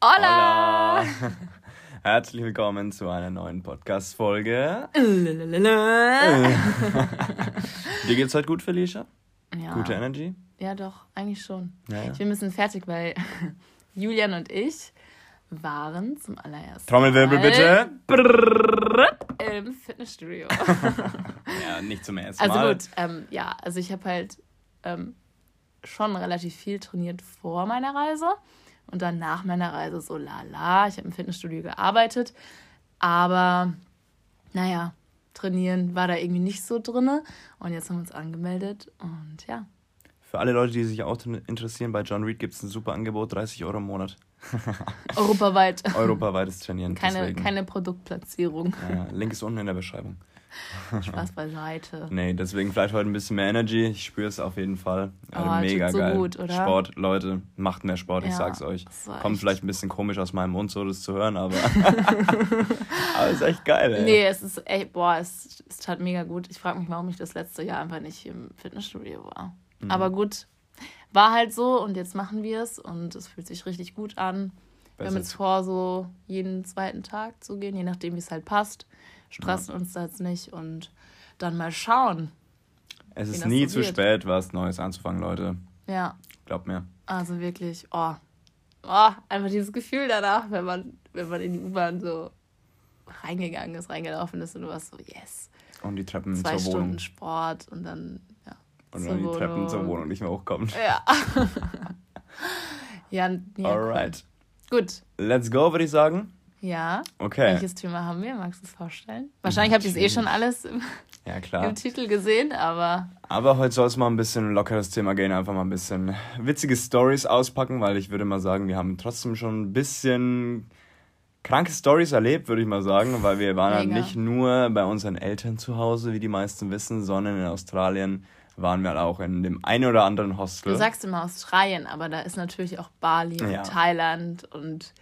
Hola! Herzlich willkommen zu einer neuen Podcast-Folge. Dir geht's heute gut, Felicia? Ja. Gute Energy? Ja, doch, eigentlich schon. Ja, ja. Ich bin ein bisschen fertig, weil Julian und ich waren zum allerersten Trommelwirbel bitte. Im Fitnessstudio. ja, nicht zum ersten Mal. Also gut, ähm, ja, also ich habe halt ähm, schon relativ viel trainiert vor meiner Reise und dann nach meiner Reise so lala. Ich habe im Fitnessstudio gearbeitet, aber naja, trainieren war da irgendwie nicht so drinne und jetzt haben wir uns angemeldet und ja. Für alle Leute, die sich auch interessieren, bei John Reed gibt es ein super Angebot, 30 Euro im Monat. Europaweit. Europaweites Trainieren. Keine, keine Produktplatzierung. Ja, Link ist unten in der Beschreibung. Spaß beiseite. Nee, deswegen vielleicht heute ein bisschen mehr Energy. Ich spüre es auf jeden Fall. Also oh, mega so geil. Gut, oder? Sport, Leute, macht mehr Sport, ja, ich sag's euch. Kommt vielleicht ein bisschen komisch aus meinem Mund, so das zu hören, aber. aber ist echt geil, ey. Nee, es ist echt, boah, es, es tat mega gut. Ich frage mich, warum ich das letzte Jahr einfach nicht im Fitnessstudio war. Mhm. Aber gut, war halt so und jetzt machen wir es und es fühlt sich richtig gut an. Besser. Wir haben jetzt vor, so jeden zweiten Tag zu gehen, je nachdem, wie es halt passt stressen ja. uns da jetzt nicht und dann mal schauen. Es ist nie so zu spät, was Neues anzufangen, Leute. Ja. Glaubt mir. Also wirklich, oh. Oh, einfach dieses Gefühl danach, wenn man, wenn man in die U-Bahn so reingegangen ist, reingelaufen ist und du warst so, yes. Und die Treppen Zwei zur Stunden Wohnung. Sport und dann, ja. Und dann die Wohnung. Treppen zur Wohnung nicht mehr hochkommt. Ja. ja, ja. Alright. Gut. Let's go, würde ich sagen. Ja. Okay. Welches Thema haben wir? Magst du es vorstellen? Wahrscheinlich habt ihr es eh schon alles im, ja, klar. im Titel gesehen, aber. Aber heute soll es mal ein bisschen lockeres Thema gehen, einfach mal ein bisschen witzige Stories auspacken, weil ich würde mal sagen, wir haben trotzdem schon ein bisschen kranke Stories erlebt, würde ich mal sagen, weil wir waren halt nicht nur bei unseren Eltern zu Hause, wie die meisten wissen, sondern in Australien waren wir halt auch in dem einen oder anderen Hostel. Du sagst immer Australien, aber da ist natürlich auch Bali und ja. Thailand und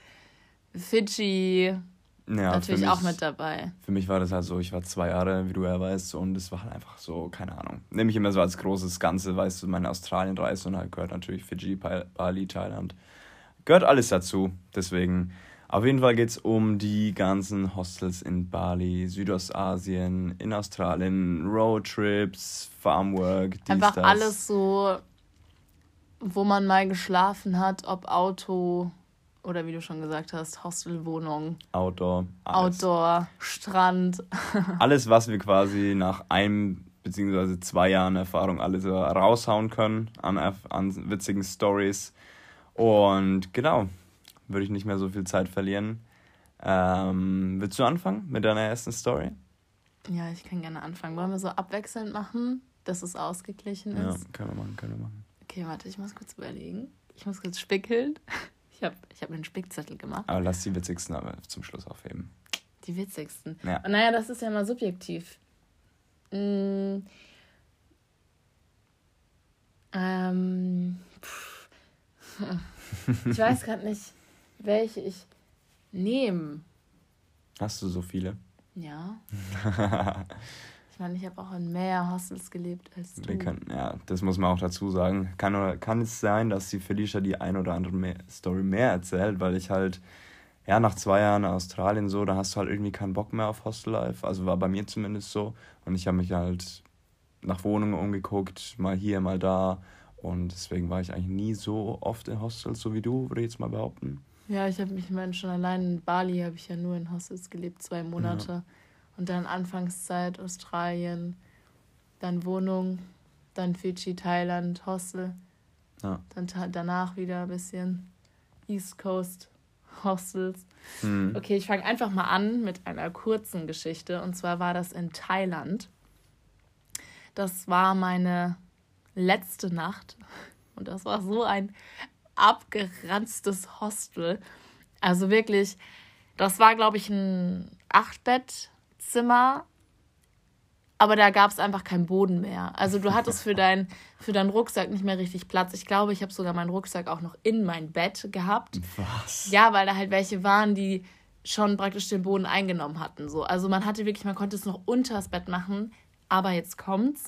Fidschi. Ja, natürlich mich, auch mit dabei. Für mich war das halt so, ich war zwei Jahre, wie du ja weißt, und es war halt einfach so, keine Ahnung. Nehme ich immer so als großes Ganze, weißt du, meine Australienreise und halt gehört natürlich Fidschi, Bali, Thailand. Gehört alles dazu. Deswegen, auf jeden Fall geht es um die ganzen Hostels in Bali, Südostasien, in Australien, Roadtrips, Farmwork, dies, Einfach das. alles so, wo man mal geschlafen hat, ob Auto, oder wie du schon gesagt hast, Hostelwohnung. Outdoor. Alles. Outdoor, Strand. alles, was wir quasi nach einem bzw. zwei Jahren Erfahrung alles raushauen können an, an witzigen Stories. Und genau, würde ich nicht mehr so viel Zeit verlieren. Ähm, willst du anfangen mit deiner ersten Story? Ja, ich kann gerne anfangen. Wollen wir so abwechselnd machen, dass es ausgeglichen ist? Ja, können wir machen, können wir machen. Okay, warte, ich muss kurz überlegen. Ich muss kurz spickeln. Ich habe ich hab mir einen Spickzettel gemacht. Aber lass die witzigsten aber zum Schluss aufheben. Die witzigsten? Ja. Und naja, das ist ja mal subjektiv. Mm. Ähm. ich weiß gerade nicht, welche ich nehme. Hast du so viele? Ja. Ich meine, ich habe auch in mehr Hostels gelebt als du. Wir können, ja, das muss man auch dazu sagen. Kann, kann es sein, dass die Felicia die ein oder andere mehr, Story mehr erzählt, weil ich halt, ja, nach zwei Jahren in Australien so, da hast du halt irgendwie keinen Bock mehr auf Hostel-Life. Also war bei mir zumindest so. Und ich habe mich halt nach Wohnungen umgeguckt, mal hier, mal da. Und deswegen war ich eigentlich nie so oft in Hostels, so wie du, würde ich jetzt mal behaupten. Ja, ich habe mich, ich meine, schon allein in Bali habe ich ja nur in Hostels gelebt, zwei Monate. Ja. Und dann Anfangszeit Australien, dann Wohnung, dann Fidschi, Thailand, Hostel. Ja. Dann danach wieder ein bisschen East Coast Hostels. Mhm. Okay, ich fange einfach mal an mit einer kurzen Geschichte. Und zwar war das in Thailand. Das war meine letzte Nacht. Und das war so ein abgeranztes Hostel. Also wirklich, das war, glaube ich, ein Achtbett Zimmer, aber da gab es einfach keinen Boden mehr. Also du hattest für, dein, für deinen Rucksack nicht mehr richtig Platz. Ich glaube, ich habe sogar meinen Rucksack auch noch in mein Bett gehabt. Was? Ja, weil da halt welche waren, die schon praktisch den Boden eingenommen hatten. So. Also man hatte wirklich, man konnte es noch unter das Bett machen, aber jetzt kommt's.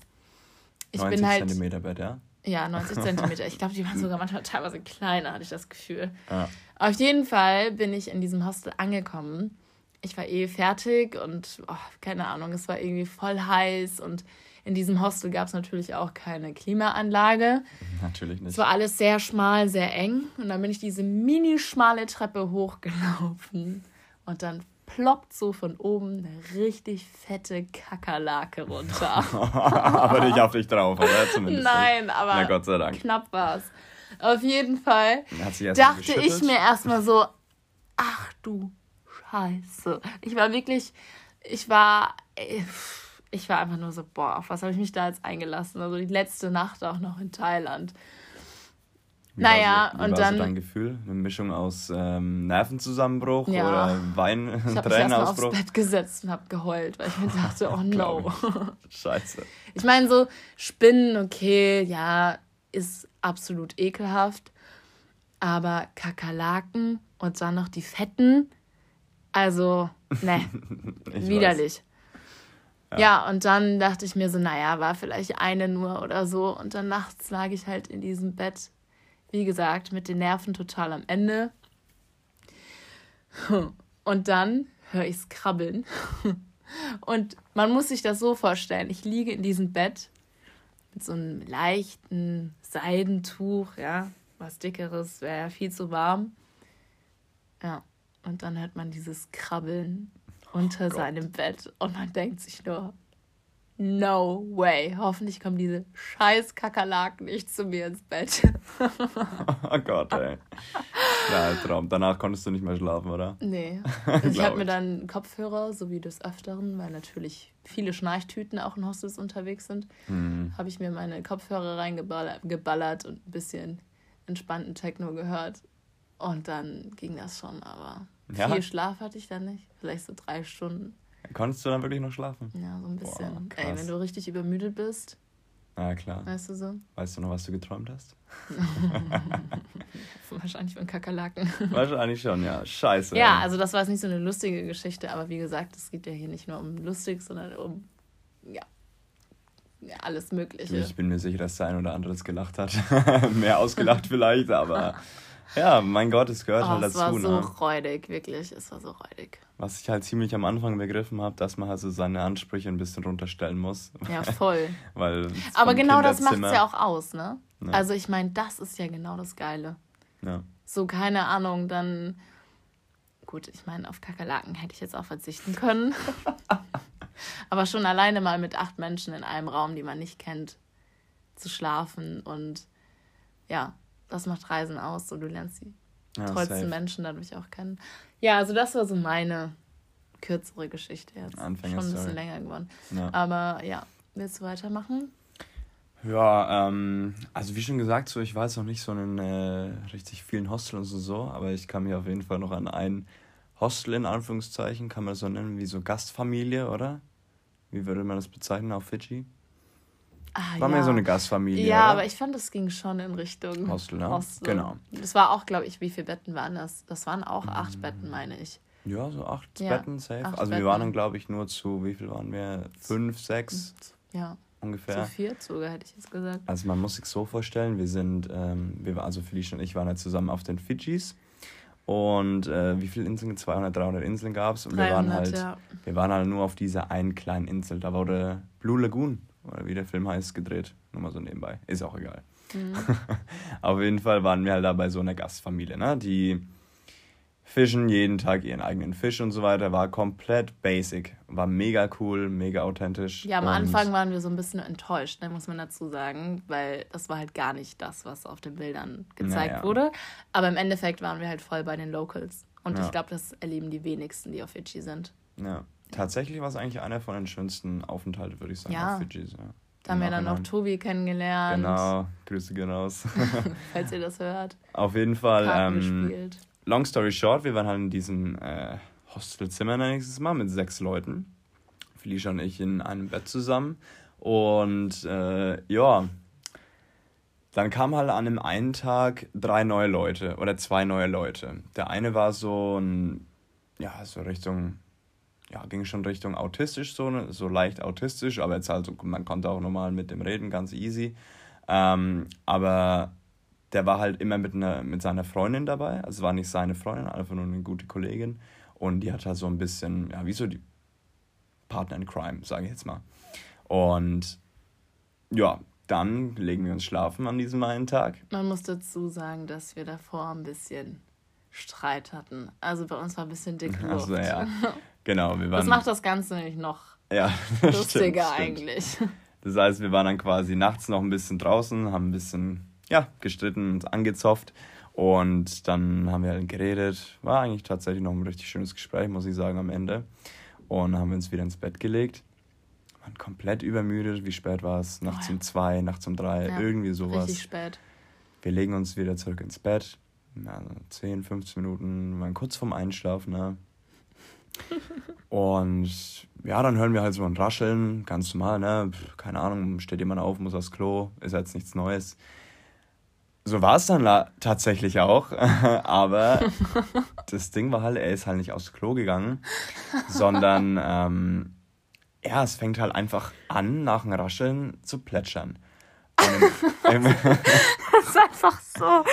Ich 90 bin halt, Zentimeter Bett, ja? Ja, 90 Zentimeter. Ich glaube, die waren sogar manchmal teilweise kleiner, hatte ich das Gefühl. Ja. Auf jeden Fall bin ich in diesem Hostel angekommen. Ich war eh fertig und oh, keine Ahnung, es war irgendwie voll heiß und in diesem Hostel gab es natürlich auch keine Klimaanlage. Natürlich nicht. Es war alles sehr schmal, sehr eng und dann bin ich diese mini schmale Treppe hochgelaufen und dann ploppt so von oben eine richtig fette Kakerlake runter. aber nicht auf dich drauf, oder? Zumindest. Nein, aber Na Gott sei Dank. knapp war's. Auf jeden Fall dachte ich mir erstmal so, ach du Scheiße. Ich war wirklich, ich war, ich war einfach nur so, boah, auf was habe ich mich da jetzt eingelassen? Also die letzte Nacht auch noch in Thailand. Wie naja, so, wie und war dann. So dein Gefühl? Eine Mischung aus ähm, Nervenzusammenbruch ja. oder Wein, ich habe mich aufs Bett gesetzt und habe geheult, weil ich mir dachte, oh no. Scheiße. Ich meine, so Spinnen, okay, ja, ist absolut ekelhaft. Aber Kakerlaken und dann noch die Fetten, also, ne, widerlich. Ja. ja, und dann dachte ich mir so, naja, war vielleicht eine nur oder so. Und dann nachts lag ich halt in diesem Bett wie gesagt, mit den Nerven total am Ende. Und dann höre ich es krabbeln. Und man muss sich das so vorstellen. Ich liege in diesem Bett mit so einem leichten Seidentuch, ja, was dickeres, wäre ja viel zu warm. Ja, und dann hört man dieses Krabbeln unter oh seinem Bett und man denkt sich nur, No way. Hoffentlich kommen diese scheiß Kakerlaken nicht zu mir ins Bett. oh Gott, ey. Ja, Traum. Danach konntest du nicht mehr schlafen, oder? Nee. Ich habe mir dann Kopfhörer, so wie des Öfteren, weil natürlich viele Schnarchtüten auch in Hostels unterwegs sind, mhm. habe ich mir meine Kopfhörer reingeballert und ein bisschen entspannten Techno gehört. Und dann ging das schon, aber ja? viel Schlaf hatte ich dann nicht. Vielleicht so drei Stunden. Konntest du dann wirklich noch schlafen? Ja, so ein bisschen. Boah, Ey, wenn du richtig übermüdet bist. Ja, klar. Weißt du so? Weißt du noch, was du geträumt hast? Wahrscheinlich von Kakerlaken. Wahrscheinlich schon, ja. Scheiße. Ja, ey. also das war jetzt nicht so eine lustige Geschichte, aber wie gesagt, es geht ja hier nicht nur um lustig, sondern um, ja, ja alles Mögliche. Ich bin mir sicher, dass der ein oder andere gelacht hat. Mehr ausgelacht vielleicht, aber ja, mein Gott, es gehört oh, halt dazu. Es war so ne? räudig, wirklich. Es war so räudig. Was ich halt ziemlich am Anfang begriffen habe, dass man halt so seine Ansprüche ein bisschen runterstellen muss. Ja, voll. Weil Aber genau das macht es ja auch aus, ne? Ja. Also ich meine, das ist ja genau das Geile. Ja. So, keine Ahnung, dann. Gut, ich meine, auf Kakerlaken hätte ich jetzt auch verzichten können. Aber schon alleine mal mit acht Menschen in einem Raum, die man nicht kennt, zu schlafen und ja, das macht Reisen aus. So, du lernst die ja, tollsten safe. Menschen dadurch auch kennen. Ja, also das war so meine kürzere Geschichte jetzt. Anfänger Schon ein bisschen länger geworden. Ja. Aber ja, willst du weitermachen? Ja, ähm, also wie schon gesagt, so ich war jetzt noch nicht so in äh, richtig vielen Hostels und so, aber ich kann mich auf jeden Fall noch an ein Hostel in Anführungszeichen, kann man das so nennen, wie so Gastfamilie, oder? Wie würde man das bezeichnen auf Fidschi? Ah, war ja. mehr so eine Gastfamilie. Ja, oder? aber ich fand, das ging schon in Richtung Hostel. Ja? Hostel. Genau. Das war auch, glaube ich, wie viele Betten waren das? Das waren auch acht hm. Betten, meine ich. Ja, so acht ja, Betten safe. Acht also Betten. wir waren dann, glaube ich, nur zu, wie viel waren wir? Fünf, sechs? Ja. Ungefähr. Zu viert sogar, hätte ich jetzt gesagt. Also man muss sich so vorstellen, wir sind, ähm, wir waren, also Felicia und ich waren halt zusammen auf den Fidschis. Und äh, wie viele Inseln? 200, 300 Inseln gab es. Und 300, wir waren halt, ja. wir waren halt nur auf dieser einen kleinen Insel. Da wurde Blue Lagoon oder wie der Film heißt, gedreht. Nur mal so nebenbei. Ist auch egal. Mhm. Auf jeden Fall waren wir halt da bei so einer Gastfamilie, ne? Die fischen jeden Tag ihren eigenen Fisch und so weiter. War komplett basic. War mega cool, mega authentisch. Ja, am Anfang waren wir so ein bisschen enttäuscht, ne, muss man dazu sagen, weil das war halt gar nicht das, was auf den Bildern gezeigt naja. wurde. Aber im Endeffekt waren wir halt voll bei den Locals. Und ja. ich glaube, das erleben die wenigsten, die auf Fidschi sind. Ja. Tatsächlich war es eigentlich einer von den schönsten Aufenthalten, würde ich sagen, ja. auf Fidschis. Ja. Da haben wir dann auch Tobi kennengelernt. Genau, Grüße gehen raus. Falls ihr das hört. Auf jeden Fall. Ähm, long story short, wir waren halt in diesem äh, Hostelzimmer nächstes Mal mit sechs Leuten. Felicia und ich in einem Bett zusammen. Und äh, ja, dann kamen halt an einem einen Tag drei neue Leute oder zwei neue Leute. Der eine war so ein, ja, so Richtung ja, ging schon Richtung autistisch, so, ne, so leicht autistisch, aber jetzt halt so, man konnte auch normal mit dem reden, ganz easy. Ähm, aber der war halt immer mit, einer, mit seiner Freundin dabei. Also war nicht seine Freundin, einfach nur eine gute Kollegin. Und die hat halt so ein bisschen, ja, wie so die Partner in Crime, sage ich jetzt mal. Und ja, dann legen wir uns schlafen an diesem einen Tag. Man muss dazu sagen, dass wir davor ein bisschen Streit hatten. Also bei uns war ein bisschen dick Luft. Also ja, genau. Wir waren, das macht das Ganze nämlich noch ja, lustiger stimmt, eigentlich. Stimmt. Das heißt, wir waren dann quasi nachts noch ein bisschen draußen, haben ein bisschen ja, gestritten und angezopft. Und dann haben wir halt geredet. War eigentlich tatsächlich noch ein richtig schönes Gespräch, muss ich sagen, am Ende. Und dann haben wir uns wieder ins Bett gelegt. Waren komplett übermüdet. Wie spät war es? Nachts oh, ja. um zwei, nachts um drei, ja, irgendwie sowas. Richtig spät. Wir legen uns wieder zurück ins Bett. Ja, 10, 15 Minuten, waren kurz vorm Einschlafen. Ne? Und ja, dann hören wir halt so ein Rascheln, ganz normal, ne? Keine Ahnung, steht jemand auf, muss aufs Klo, ist jetzt nichts Neues. So war es dann tatsächlich auch. Aber das Ding war halt, er ist halt nicht aufs Klo gegangen, sondern ähm, ja, es fängt halt einfach an, nach dem Rascheln zu plätschern. Im, im das ist einfach so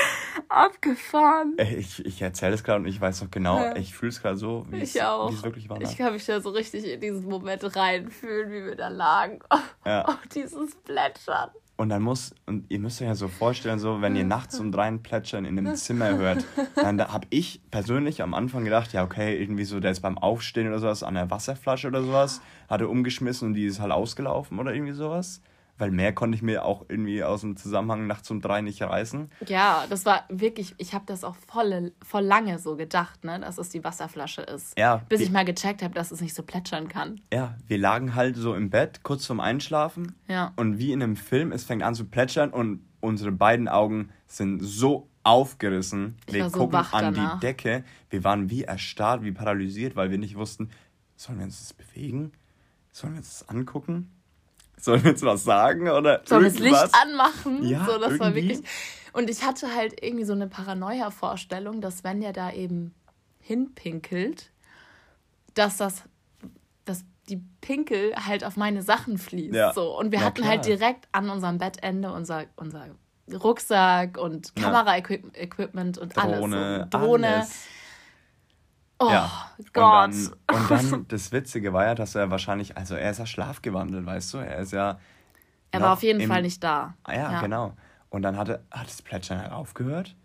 abgefahren. Ich, ich erzähle es gerade und ich weiß noch genau, ja. ich fühle es gerade so, wie ich es, wirklich war. Ne? Ich kann mich da so richtig in diesen Moment reinfühlen, wie wir da lagen. Ja. Auf dieses Plätschern. Und dann muss, und ihr müsst euch ja so vorstellen, so, wenn ihr nachts um drei ein Plätschern in einem Zimmer hört, dann da habe ich persönlich am Anfang gedacht, ja, okay, irgendwie so, der ist beim Aufstehen oder sowas an der Wasserflasche oder sowas, hatte umgeschmissen und die ist halt ausgelaufen oder irgendwie sowas weil mehr konnte ich mir auch irgendwie aus dem Zusammenhang nachts um drei nicht reißen. Ja, das war wirklich, ich habe das auch voll, voll lange so gedacht, ne, dass es die Wasserflasche ist. Ja. Bis ich mal gecheckt habe, dass es nicht so plätschern kann. Ja, wir lagen halt so im Bett, kurz vorm Einschlafen. Ja. Und wie in einem Film, es fängt an zu plätschern und unsere beiden Augen sind so aufgerissen. Ich wir gucken so an danach. die Decke. Wir waren wie erstarrt, wie paralysiert, weil wir nicht wussten, sollen wir uns das bewegen? Sollen wir uns das angucken? Sollen wir jetzt was sagen oder Sollen wir das Licht anmachen? Ja, so, das irgendwie. war wirklich. Und ich hatte halt irgendwie so eine Paranoia-Vorstellung, dass wenn der da eben hinpinkelt, dass das, dass die Pinkel halt auf meine Sachen fließt. Ja. So. Und wir Na, hatten halt klar. halt direkt an unserem Bettende unser, unser Rucksack und Kameraequipment und Drohne, alles. Und Drohne. Alles. Oh ja. Gott. Und dann, und dann, das Witzige war ja, dass er wahrscheinlich, also er ist ja schlafgewandelt, weißt du? Er ist ja. Er war auf jeden im, Fall nicht da. Ah ja, ja, genau. Und dann hatte, hat das Plätschern halt aufgehört.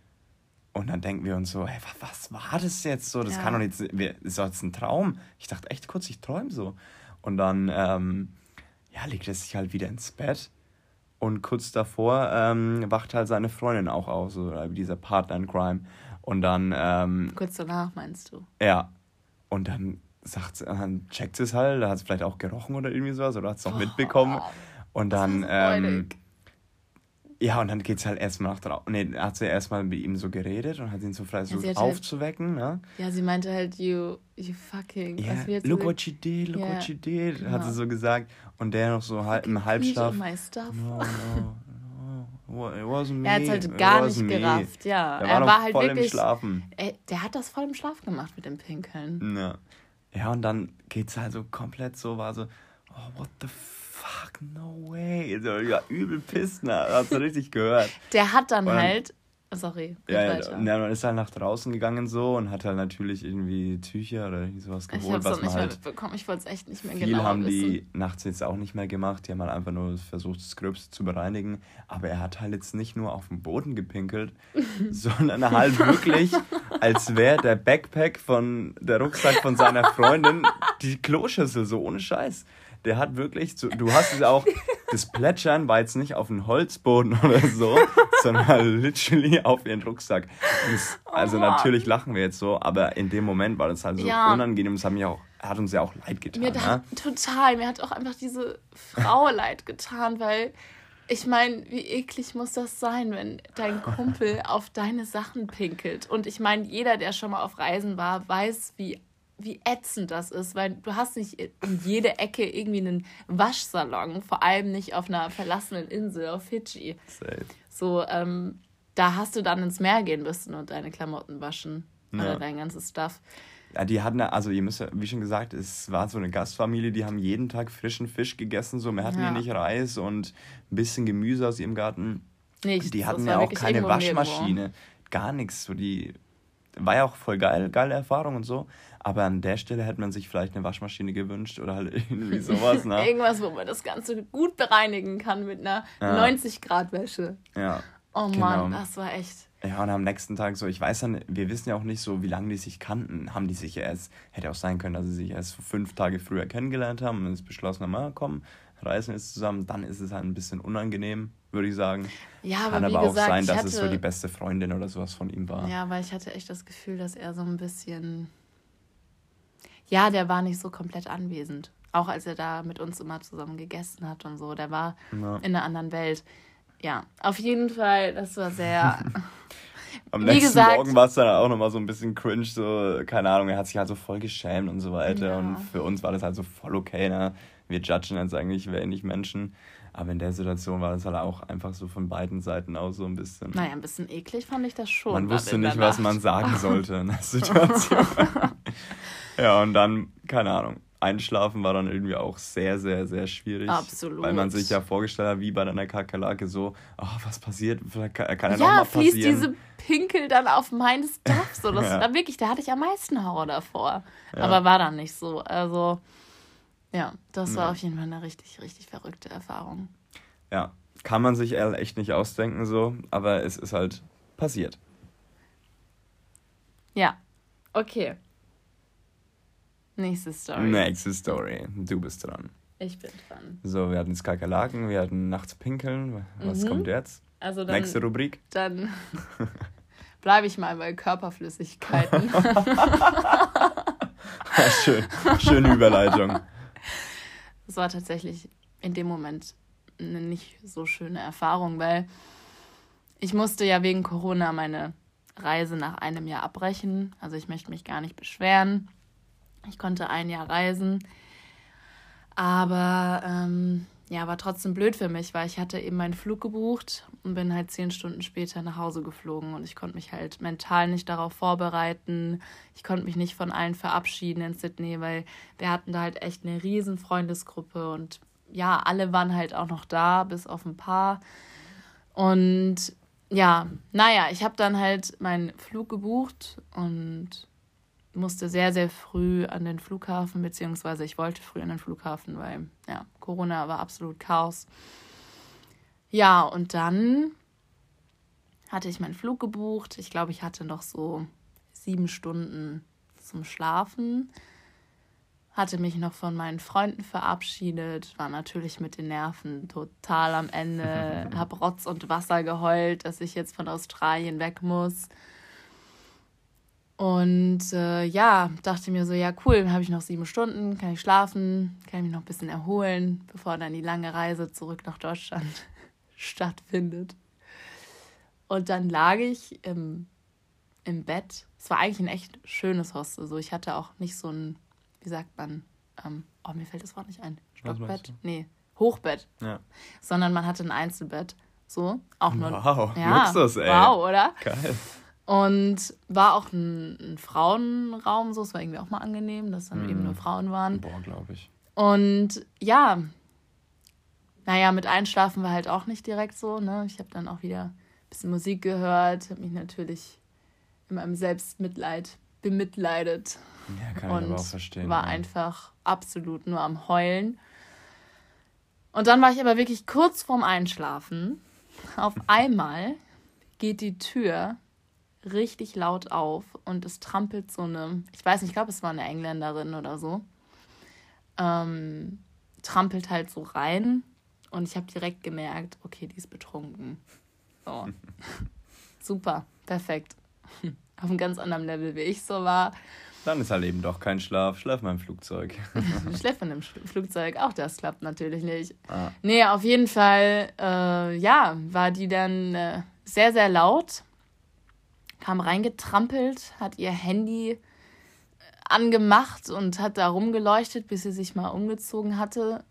Und dann denken wir uns so, hey, was, war das jetzt so? Das ja. kann doch nicht, ist doch jetzt ein Traum. Ich dachte echt kurz, ich träume so. Und dann, ähm, ja, legt er sich halt wieder ins Bett. Und kurz davor ähm, wacht halt seine Freundin auch aus, oder dieser Partner in Crime. Und dann. Ähm, Kurz danach meinst du? Ja. Und dann sagt dann checkt sie es halt, da hat es vielleicht auch gerochen oder irgendwie sowas, oder hat es auch oh, mitbekommen. Und dann. Ähm, ja, und dann geht es halt erstmal nach draußen. Nee, hat sie erstmal mit ihm so geredet und hat ihn so versucht ja, aufzuwecken, halt, ne? Ja, sie meinte halt, you, you fucking. Yeah, look what she did, look yeah. what she did, genau. hat sie so gesagt. Und der noch so halb im Halbschlaf. My stuff. No, no. Er hat halt gar nicht gerafft, ja. Er war, war halt voll wirklich. Im Schlafen. Er, der hat das voll im Schlaf gemacht mit dem Pinkeln. Ja. Ja, und dann geht's halt so komplett so, war so, oh, what the fuck, no way. So, ja, übel piss, ne? Hast du richtig gehört. Der hat dann, dann halt Sorry. Ja, ja, man ist halt nach draußen gegangen so und hat halt natürlich irgendwie Tücher oder sowas geholt. Ich hab's was auch nicht halt mehr mitbekommen, ich wollte es echt nicht mehr viel genau haben wissen. die nachts jetzt auch nicht mehr gemacht, die haben halt einfach nur versucht, Gröbste zu bereinigen. Aber er hat halt jetzt nicht nur auf dem Boden gepinkelt, sondern halt wirklich, als wäre der Backpack von, der Rucksack von seiner Freundin die Kloschüssel, so ohne Scheiß der hat wirklich, so, du hast es auch, das Plätschern war jetzt nicht auf dem Holzboden oder so, sondern literally auf ihren Rucksack. Das, also oh. natürlich lachen wir jetzt so, aber in dem Moment war das halt so ja. unangenehm. Das hat mich auch, hat uns ja auch leid getan. Mir ne? total, mir hat auch einfach diese Frau leid getan, weil ich meine, wie eklig muss das sein, wenn dein Kumpel auf deine Sachen pinkelt? Und ich meine, jeder, der schon mal auf Reisen war, weiß, wie wie ätzend das ist, weil du hast nicht in jede Ecke irgendwie einen Waschsalon, vor allem nicht auf einer verlassenen Insel auf Fidschi. Safe. So, ähm, da hast du dann ins Meer gehen müssen und deine Klamotten waschen. Ja. Oder dein ganzes Stuff. Ja, die hatten, also ihr müsst ja, wie schon gesagt, es war so eine Gastfamilie, die haben jeden Tag frischen Fisch gegessen, so mehr hatten ja. die nicht Reis und ein bisschen Gemüse aus ihrem Garten. Nee, die hatten ja auch keine Waschmaschine, irgendwo. gar nichts. So die war ja auch voll geil, geile Erfahrung und so. Aber an der Stelle hätte man sich vielleicht eine Waschmaschine gewünscht oder halt irgendwie sowas. Ne? Irgendwas, wo man das Ganze gut bereinigen kann mit einer ja. 90-Grad-Wäsche. Ja. Oh genau. Mann, das war echt. Ja, und am nächsten Tag so, ich weiß dann, wir wissen ja auch nicht so, wie lange die sich kannten. Haben die sich erst, hätte auch sein können, dass sie sich erst fünf Tage früher kennengelernt haben und jetzt beschlossen haben, ah, komm, reisen jetzt zusammen. Dann ist es halt ein bisschen unangenehm, würde ich sagen. Ja, aber Kann aber gesagt, auch sein, dass hatte, es so die beste Freundin oder sowas von ihm war. Ja, weil ich hatte echt das Gefühl, dass er so ein bisschen. Ja, der war nicht so komplett anwesend. Auch als er da mit uns immer zusammen gegessen hat und so. Der war ja. in einer anderen Welt ja, auf jeden Fall, das war sehr. Am nächsten gesagt, Morgen war es dann auch nochmal so ein bisschen cringe, so, keine Ahnung, er hat sich halt so voll geschämt und so weiter. Ja. Und für uns war das halt so voll okay, ne? Wir judgen jetzt eigentlich wenig Menschen. Aber in der Situation war das halt auch einfach so von beiden Seiten aus so ein bisschen. Naja, ein bisschen eklig fand ich das schon. Man wusste nicht, was man sagen sollte in der Situation. ja, und dann, keine Ahnung, Einschlafen war dann irgendwie auch sehr, sehr, sehr schwierig. Absolut. Weil man sich ja vorgestellt hat, wie bei einer Kakerlake, so, oh, was passiert? Vielleicht kann, kann ja, ja noch mal fließt diese Pinkel dann auf mein Stuff. So, das ja. war wirklich, da hatte ich am meisten Horror davor. Ja. Aber war dann nicht so. Also, ja, das war auf jeden Fall eine richtig, richtig verrückte Erfahrung. Ja, kann man sich echt nicht ausdenken so, aber es ist halt passiert. Ja, okay. Nächste Story. Nächste Story. Du bist dran. Ich bin dran. So, wir hatten Skakerlaken, wir hatten nachts pinkeln. Was mhm. kommt jetzt? Also dann, Nächste Rubrik. Dann bleibe ich mal bei Körperflüssigkeiten. Schön. Schöne Überleitung. Das war tatsächlich in dem Moment eine nicht so schöne Erfahrung, weil ich musste ja wegen Corona meine Reise nach einem Jahr abbrechen. Also ich möchte mich gar nicht beschweren. Ich konnte ein Jahr reisen. Aber ähm, ja, war trotzdem blöd für mich, weil ich hatte eben meinen Flug gebucht und bin halt zehn Stunden später nach Hause geflogen und ich konnte mich halt mental nicht darauf vorbereiten. Ich konnte mich nicht von allen verabschieden in Sydney, weil wir hatten da halt echt eine riesen Freundesgruppe und ja, alle waren halt auch noch da, bis auf ein paar. Und ja, naja, ich habe dann halt meinen Flug gebucht und musste sehr, sehr früh an den Flughafen, beziehungsweise ich wollte früh an den Flughafen, weil ja, Corona war absolut Chaos. Ja, und dann hatte ich meinen Flug gebucht. Ich glaube, ich hatte noch so sieben Stunden zum Schlafen. Hatte mich noch von meinen Freunden verabschiedet, war natürlich mit den Nerven total am Ende, hab Rotz und Wasser geheult, dass ich jetzt von Australien weg muss. Und äh, ja, dachte mir so, ja cool, dann habe ich noch sieben Stunden, kann ich schlafen, kann ich mich noch ein bisschen erholen, bevor dann die lange Reise zurück nach Deutschland stattfindet. Und dann lag ich im, im Bett. Es war eigentlich ein echt schönes Hostel. So, ich hatte auch nicht so ein, wie sagt man, ähm, oh, mir fällt das Wort nicht ein. Stockbett? Nee, Hochbett. Ja. Sondern man hatte ein Einzelbett. So, auch nur. Wow, ja, Luxus, ey. Wow, oder? Geil. Und war auch ein, ein, Frauenraum, so. Es war irgendwie auch mal angenehm, dass dann mm. eben nur Frauen waren. Boah, glaube ich. Und ja, naja, mit Einschlafen war halt auch nicht direkt so. Ne? Ich habe dann auch wieder ein bisschen Musik gehört, habe mich natürlich in meinem Selbstmitleid bemitleidet. Ja, kann und ich aber auch verstehen. War ja. einfach absolut nur am Heulen. Und dann war ich aber wirklich kurz vorm Einschlafen. Auf einmal geht die Tür richtig laut auf und es trampelt so eine, ich weiß nicht, ich glaube, es war eine Engländerin oder so, ähm, trampelt halt so rein und ich habe direkt gemerkt, okay, die ist betrunken. So. Super, perfekt. Auf einem ganz anderen Level, wie ich so war. Dann ist halt eben doch kein Schlaf. Schlaf mal im Flugzeug. Schläft man im Flugzeug. Auch das klappt natürlich nicht. Ah. Nee, auf jeden Fall, äh, ja, war die dann äh, sehr, sehr laut kam reingetrampelt, hat ihr Handy äh, angemacht und hat da rumgeleuchtet, bis sie sich mal umgezogen hatte.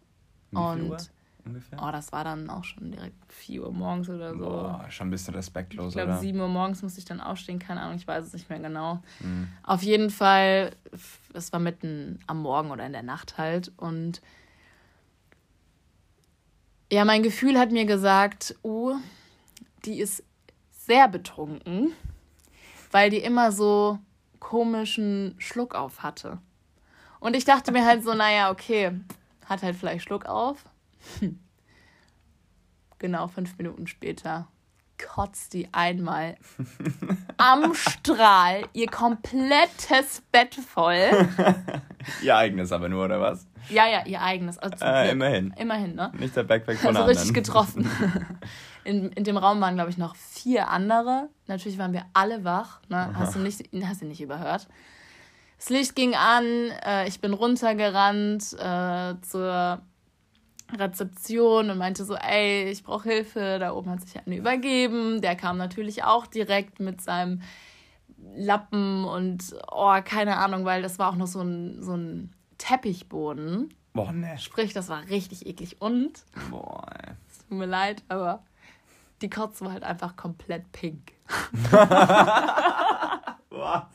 Und ungefähr? Oh, das war dann auch schon direkt 4 Uhr morgens oder so. Boah, schon ein bisschen respektlos, ich glaube, oder? 7 Uhr morgens musste ich dann aufstehen, keine Ahnung, ich weiß es nicht mehr genau. Mhm. Auf jeden Fall, es war mitten am Morgen oder in der Nacht halt. Und ja, mein Gefühl hat mir gesagt, oh, die ist sehr betrunken, weil die immer so komischen Schluck auf hatte. Und ich dachte mir halt so, naja, okay, hat halt vielleicht Schluck auf. Hm. Genau, fünf Minuten später kotzt die einmal am Strahl ihr komplettes Bett voll. Ihr eigenes aber nur, oder was? Ja, ja, ihr eigenes. Also Äh, immerhin. Immerhin, ne? Nicht der Backpack von Also richtig anderen. getroffen. In, in dem Raum waren, glaube ich, noch vier andere. Natürlich waren wir alle wach. Ne? Hast, du nicht, hast du nicht überhört. Das Licht ging an, äh, ich bin runtergerannt äh, zur Rezeption und meinte so, ey, ich brauche Hilfe. Da oben hat sich einer übergeben. Der kam natürlich auch direkt mit seinem Lappen und, oh, keine Ahnung, weil das war auch noch so ein, so ein Teppichboden. Boah, ne. Sprich, das war richtig eklig. Und Boah, ey. es tut mir leid, aber die Kotze war halt einfach komplett pink. Was?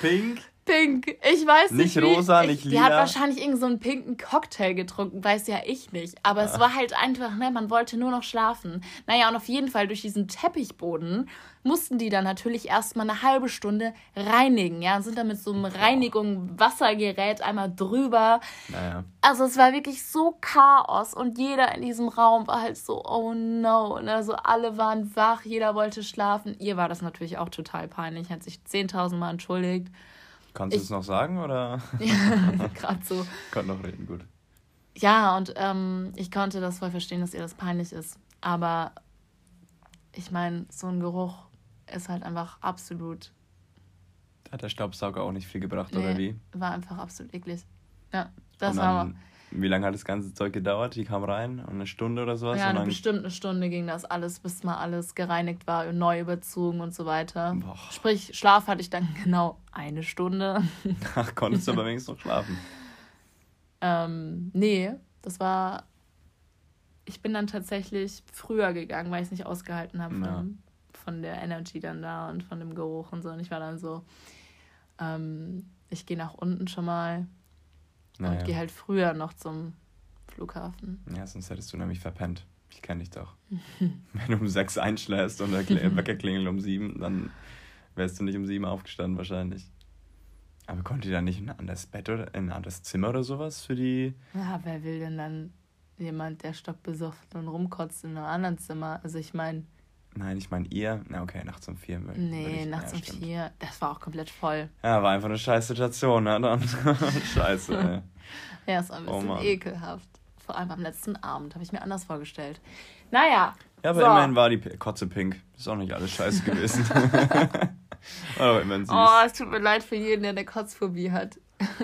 Pink? Pink. Ich weiß nicht. Nicht rosa, ich, nicht Die hat lila? wahrscheinlich irgendeinen so einen pinken Cocktail getrunken, weiß ja ich nicht. Aber es war halt einfach, ne, man wollte nur noch schlafen. Naja, und auf jeden Fall durch diesen Teppichboden mussten die dann natürlich erstmal eine halbe Stunde reinigen. Ja, und sind dann mit so einem Reinigung Wassergerät einmal drüber. Naja. Also es war wirklich so Chaos und jeder in diesem Raum war halt so, oh no. Und also alle waren wach, jeder wollte schlafen. Ihr war das natürlich auch total peinlich, hat sich 10.000 Mal entschuldigt. Kannst du es noch sagen, oder? Gerade so. Kann noch reden, gut. Ja, und ähm, ich konnte das voll verstehen, dass ihr das peinlich ist. Aber ich meine, so ein Geruch ist halt einfach absolut, Hat der Staubsauger auch nicht viel gebracht, oder wie? war einfach absolut eklig. Ja, das war wie lange hat das ganze Zeug gedauert? Die kam rein, eine Stunde oder sowas? ja, und eine dann, bestimmte Stunde ging das alles, bis mal alles gereinigt war, neu überzogen und so weiter. Boah. Sprich, Schlaf hatte ich dann genau eine Stunde. Ach, konntest du aber wenigstens noch schlafen. Ähm, nee, das war. Ich bin dann tatsächlich früher gegangen, weil ich es nicht ausgehalten habe von, Ja. von der Energy dann da und von dem Geruch und so. Und ich war dann so, ähm, ich gehe nach unten schon mal und Naja. gehe halt früher noch zum Flughafen. Ja, sonst hättest du nämlich verpennt. Ich kenne dich doch. Wenn du um sechs einschläfst und der Wecker klingelt um sieben, dann wärst du nicht um sieben aufgestanden wahrscheinlich. Aber konnte ihr dann nicht in ein anderes Bett oder in ein anderes Zimmer oder sowas für die? Ja, wer will denn dann jemand, der stockbesoffen und rumkotzt in einem anderen Zimmer? Also ich meine, Nein, ich meine ihr. Na okay, nachts um vier. nee, ich, nachts ja, um stimmt. vier, das war auch komplett voll. Ja, war einfach eine scheiß Situation, ne? Dann. Scheiße, ey. Ja, es war ein Oh bisschen Mann. ekelhaft. Vor allem am letzten Abend habe ich mir anders vorgestellt. Naja. Ja, aber so. immerhin war die Kotze pink. Ist auch nicht alles scheiße gewesen. aber immerhin süß. Oh, Oh, es tut mir leid für jeden, der eine Kotzphobie hat.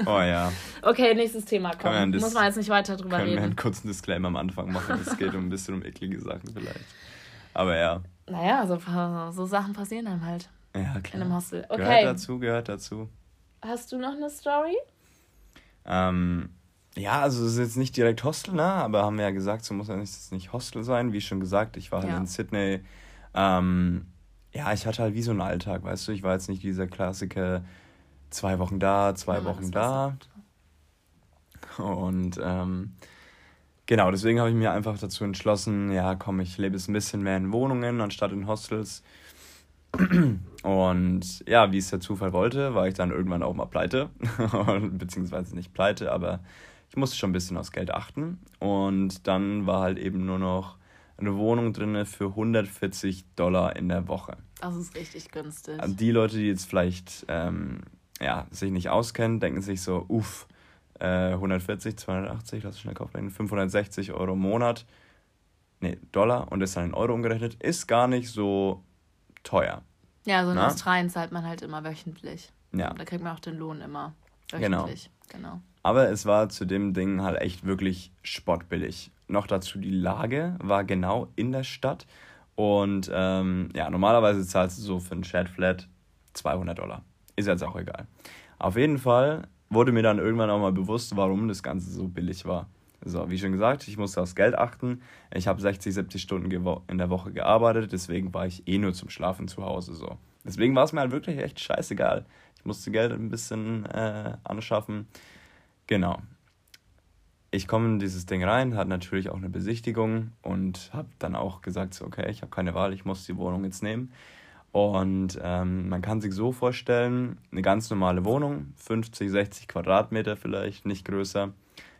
ja. Okay, nächstes Thema. Komm, Können wir muss man jetzt nicht weiter drüber Können wir einen reden. kurzen Disclaimer am Anfang machen? Es geht um ein bisschen um eklige Sachen vielleicht. Aber ja. Naja, so, so Sachen passieren einem halt Ja, in einem klar. Hostel. Gehört Okay, dazu, gehört dazu. hast du noch eine Story? Ähm, ja, also es ist jetzt nicht direkt Hostel, ne? aber haben wir ja gesagt, so muss ja nicht, es nicht Hostel sein. Wie schon gesagt, ich war halt Ja. in Sydney. Ähm, ja, ich hatte halt wie so einen Alltag, weißt du? Ich war jetzt nicht dieser Klassiker, zwei Wochen da, zwei Ja, Wochen da. Und ähm, genau, deswegen habe ich mir einfach dazu entschlossen, ja, komm, ich lebe jetzt ein bisschen mehr in Wohnungen anstatt in Hostels. Und ja, wie es der Zufall wollte, war ich dann irgendwann auch mal pleite. Beziehungsweise nicht pleite, aber ich musste schon ein bisschen aufs Geld achten. Und dann war halt eben nur noch eine Wohnung drin für 140 Dollar in der Woche. Das ist richtig günstig. Die Leute, die jetzt vielleicht ähm, ja, sich nicht auskennen, denken sich so, uff, äh, 140, 280, lass ich schnell kaufen, 560 Euro im Monat, nee, Dollar und ist dann in Euro umgerechnet, ist gar nicht so teuer. Ja, so in Na? Australien zahlt man halt immer wöchentlich. Ja. Da kriegt man auch den Lohn immer Genau. wöchentlich. Genau. Aber es war zu dem Ding halt echt wirklich spottbillig. Noch dazu die Lage war genau in der Stadt. Und ähm, ja, normalerweise zahlst du so für ein Chat Flat 200 Dollar. Ist jetzt auch egal. Auf jeden Fall wurde mir dann irgendwann auch mal bewusst, warum das Ganze so billig war. So, wie schon gesagt, ich musste aufs Geld achten. Ich habe 60, 70 Stunden in der Woche gearbeitet, deswegen war ich eh nur zum Schlafen zu Hause. So. Deswegen war es mir halt wirklich echt scheißegal. Ich musste Geld ein bisschen äh, anschaffen. Genau. Ich komme in dieses Ding rein, hat natürlich auch eine Besichtigung und habe dann auch gesagt, so, okay, ich habe keine Wahl, ich muss die Wohnung jetzt nehmen. Und ähm, man kann sich so vorstellen, eine ganz normale Wohnung, 50, 60 Quadratmeter vielleicht, nicht größer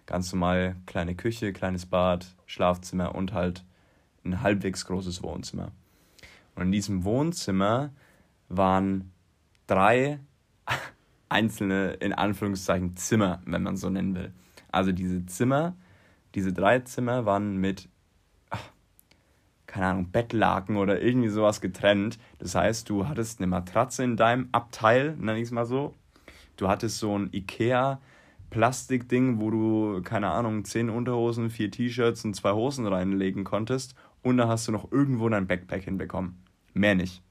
ganz normal kleine Küche, kleines Bad, Schlafzimmer und halt ein halbwegs großes Wohnzimmer. Und in diesem Wohnzimmer waren drei einzelne, in Anführungszeichen, Zimmer, wenn man so nennen will. Also diese Zimmer, diese drei Zimmer waren mit, keine Ahnung, Bettlaken oder irgendwie sowas getrennt. Das heißt, du hattest eine Matratze in deinem Abteil, nenne ich es mal so. Du hattest so ein Ikea- Plastikding, wo du, keine Ahnung, zehn Unterhosen, vier T-Shirts und zwei Hosen reinlegen konntest. Und da hast du noch irgendwo dein Backpack hinbekommen. Mehr nicht.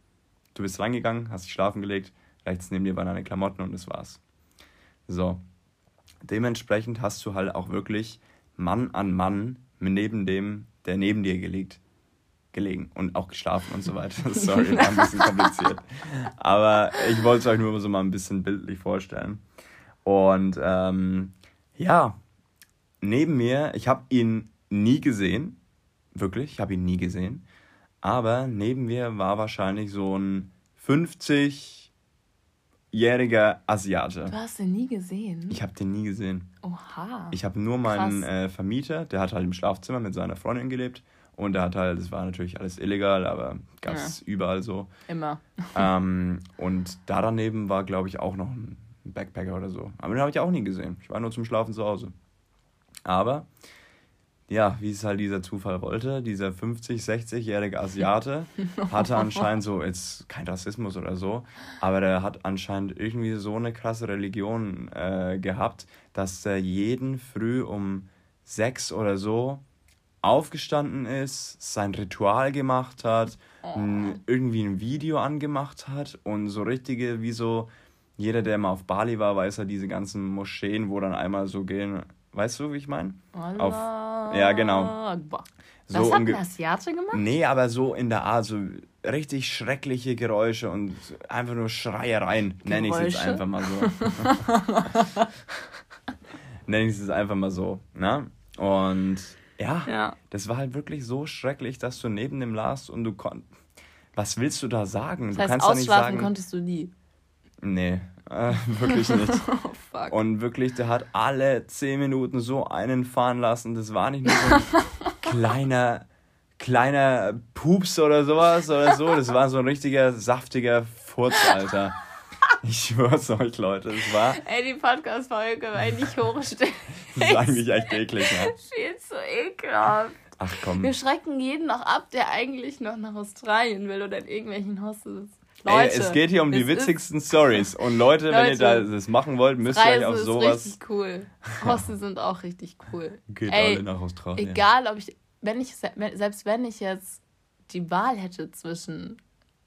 Du bist reingegangen, hast dich schlafen gelegt, rechts neben dir waren deine Klamotten und das war's. So. Dementsprechend hast du halt auch wirklich Mann an Mann neben dem, der neben dir gelegt, gelegen und auch geschlafen und so weiter. Sorry, war ein bisschen kompliziert. Aber ich wollte es euch nur so mal ein bisschen bildlich vorstellen. Und ähm, ja, neben mir, ich habe ihn nie gesehen, wirklich, ich habe ihn nie gesehen, aber neben mir war wahrscheinlich so ein 50-jähriger Asiate. Du hast den nie gesehen? Ich habe den nie gesehen. Oha. Ich habe nur meinen äh, Vermieter, der hat halt im Schlafzimmer mit seiner Freundin gelebt. Und der hat halt, das war natürlich alles illegal, aber gab es ja. überall so. Immer. Ähm, und da daneben war, glaube ich, auch noch ein ein Backpacker oder so. Aber den habe ich auch nie gesehen. Ich war nur zum Schlafen zu Hause. Aber, ja, wie es halt dieser Zufall wollte, dieser 50-, 60-jährige Asiate hatte anscheinend so, jetzt kein Rassismus oder so, aber der hat anscheinend irgendwie so eine krasse Religion äh, gehabt, dass er jeden früh um sechs oder so aufgestanden ist, sein Ritual gemacht hat, oh. irgendwie ein Video angemacht hat und so richtige, wie so jeder, der mal auf Bali war, weiß ja diese ganzen Moscheen, wo dann einmal so gehen. Weißt du, wie ich meine? Auf Ja, genau. So Was hat ein Asiate gemacht? Nee, aber so in der Art, so richtig schreckliche Geräusche und einfach nur Schreiereien, nenne ich es jetzt einfach mal so. nenne ich es jetzt einfach mal so. Ne? Und ja, ja, das war halt wirklich so schrecklich, dass du neben dem las und du konntest. Was willst du da sagen? Das heißt, du kannst ausschlafen da nicht sagen, konntest du nie. Nee, äh, wirklich nicht. oh, fuck. Und wirklich, der hat alle zehn Minuten so einen fahren lassen. Das war nicht nur so ein kleiner, kleiner Pups oder sowas oder so. Das war so ein richtiger, saftiger Furz, Alter. Ich schwör's euch, Leute, es war. Ey, die Podcast-Folge war nicht hochstellen. das ist eigentlich echt eklig, ne? Viel zu ekelhaft. Ach komm. Wir schrecken jeden noch ab, der eigentlich noch nach Australien will oder in irgendwelchen Hostels. Leute, Ey, es geht hier um die witzigsten Stories. Und Leute, Leute, wenn ihr da das machen wollt, müsst ihr euch auf sowas. Ist richtig cool. Hostel sind auch richtig cool. Geht Ey, alle nach Australien. Egal, ob ich, wenn ich, selbst wenn ich jetzt die Wahl hätte zwischen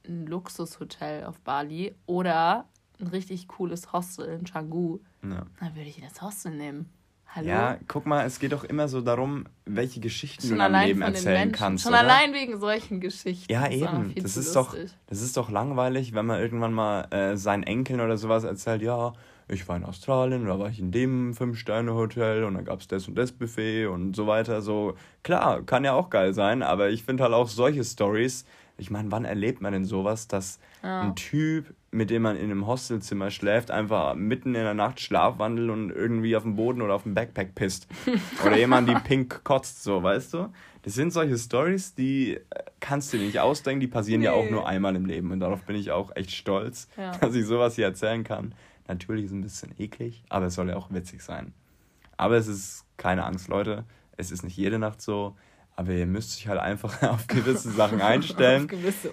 ein Luxushotel auf Bali oder ein richtig cooles Hostel in Canggu, ja. dann würde ich das Hostel nehmen. Hallo? Ja, guck mal, es geht doch immer so darum, welche Geschichten Schon du im Leben erzählen kannst. Schon oder? allein wegen solchen Geschichten. Ja, eben. Das ist, doch, das ist doch langweilig, wenn man irgendwann mal äh, seinen Enkeln oder sowas erzählt, ja, ich war in Australien, da war ich in dem Fünf-Sterne-Hotel und da gab es das und das Buffet und so weiter. So, klar, kann ja auch geil sein, aber ich finde halt auch solche Stories, ich meine, wann erlebt man denn sowas, dass ja. ein Typ, mit dem man in einem Hostelzimmer schläft, einfach mitten in der Nacht schlafwandelt und irgendwie auf dem Boden oder auf dem Backpack pisst? Oder jemand, die pink kotzt, so, weißt du? Das sind solche Stories, die äh, kannst du nicht ausdenken, die passieren nee. ja auch nur einmal im Leben. Und darauf bin ich auch echt stolz, ja. dass ich sowas hier erzählen kann. Natürlich ist es ein bisschen eklig, aber es soll ja auch witzig sein. Aber es ist keine Angst, Leute. Es ist nicht jede Nacht so. Aber ihr müsst euch halt einfach auf gewisse Sachen einstellen, gewisse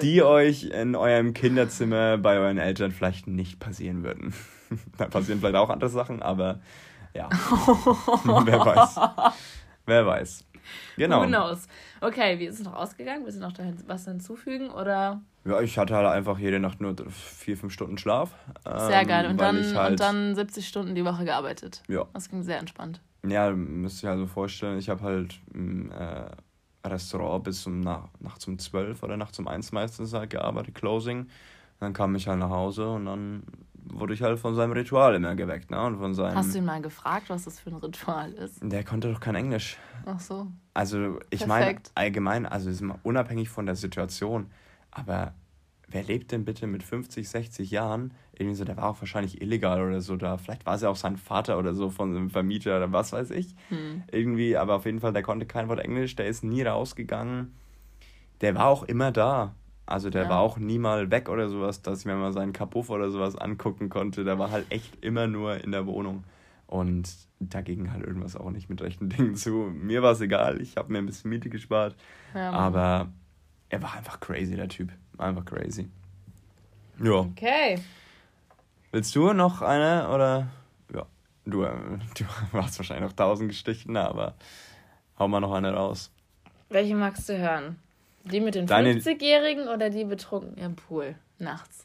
die euch in eurem Kinderzimmer bei euren Eltern vielleicht nicht passieren würden. da passieren vielleicht auch andere Sachen, aber ja. Wer weiß. Wer weiß. genau. Who knows? Okay, wie ist es noch ausgegangen? Willst du noch was hinzufügen oder? Ja, ich hatte halt einfach jede Nacht nur vier, fünf Stunden Schlaf. Sehr ähm, geil. Und dann, halt und dann 70 Stunden die Woche gearbeitet. Ja. Das ging sehr entspannt. Ja, müsst ihr also vorstellen, ich habe halt im äh, Restaurant bis um nach, nachts um 12 oder nachts um 1 meistens halt gearbeitet, Closing. Dann kam ich halt nach Hause und dann wurde ich halt von seinem Ritual immer geweckt. Ne? Und von seinem Hast du ihn mal gefragt, was das für ein Ritual ist? Der konnte doch kein Englisch. Ach so. Also ich meine allgemein, also ist unabhängig von der Situation, aber wer lebt denn bitte mit 50, 60 Jahren? Irgendwie so, der war auch wahrscheinlich illegal oder so da. Vielleicht war es ja auch sein Vater oder so von einem Vermieter oder was weiß ich. Hm. Irgendwie, aber auf jeden Fall, der konnte kein Wort Englisch, der ist nie rausgegangen. Der war auch immer da. Also der ja. war auch nie mal weg oder sowas, dass ich mir mal seinen Kapuff oder sowas angucken konnte. Der war halt echt immer nur in der Wohnung. Und da ging halt irgendwas auch nicht mit rechten Dingen zu. Mir war es egal, ich habe mir ein bisschen Miete gespart. Ja, aber er war einfach crazy, der Typ. Einfach crazy. Ja. Okay. Willst du noch eine oder? Ja, du, äh, du hast wahrscheinlich noch tausend Geschichten, aber hau mal noch eine raus. Welche magst du hören? Die mit den 50-Jährigen oder die betrunken im Pool nachts?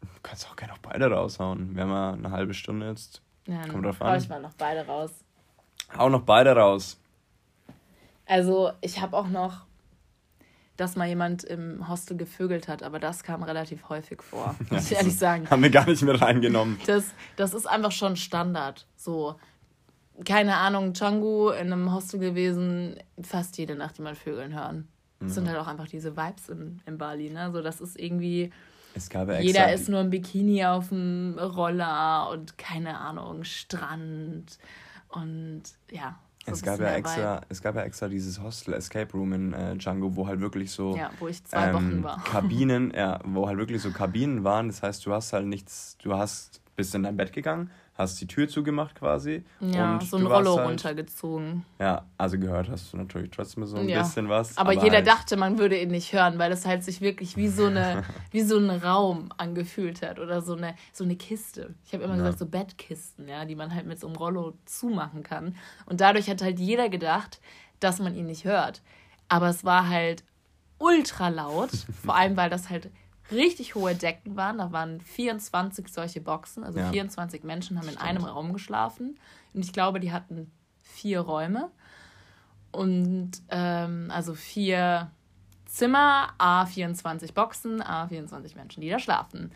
Du kannst auch gerne noch beide raushauen. Wir haben ja eine halbe Stunde jetzt. Ja, Kommt drauf an. Hau ich mal noch beide raus. Hau noch beide raus. Also, ich habe auch noch, dass mal jemand im Hostel gevögelt hat, aber das kam relativ häufig vor, muss ich ehrlich sagen. Haben wir gar nicht mehr reingenommen. Das, das ist einfach schon Standard. So, keine Ahnung, Changu in einem Hostel gewesen, fast jede Nacht jemand Vögeln hören. Das sind halt auch einfach diese Vibes in, in Bali, ne? So, das ist irgendwie. Es gab ja Jeder ist nur im Bikini auf dem Roller und keine Ahnung, Strand und ja. So es gab ja extra, es gab ja extra dieses Hostel Escape Room in äh, Django, wo halt wirklich so ja, wo ich zwei ähm, Wochen war. Kabinen, ja, wo halt wirklich so Kabinen waren. Das heißt, du hast halt nichts, du hast bist in dein Bett gegangen, hast die Tür zugemacht quasi. Ja, und so ein Rollo halt, runtergezogen. Ja, also gehört hast du natürlich trotzdem so ein ja. bisschen was. Aber, aber jeder halt dachte, man würde ihn nicht hören, weil es halt sich wirklich wie so eine, wie so ein Raum angefühlt hat oder so eine, so eine Kiste. Ich habe immer ja. gesagt, so Bettkisten, ja, die man halt mit so einem Rollo zumachen kann. Und dadurch hat halt jeder gedacht, dass man ihn nicht hört. Aber es war halt ultra laut, vor allem weil das halt richtig hohe Decken waren. Da waren 24 solche Boxen. Also ja. 24 Menschen haben in Stimmt. einem Raum geschlafen. Und ich glaube, die hatten vier Räume. Und ähm, also vier Zimmer, A 24 Boxen, A 24 Menschen, die da schlafen.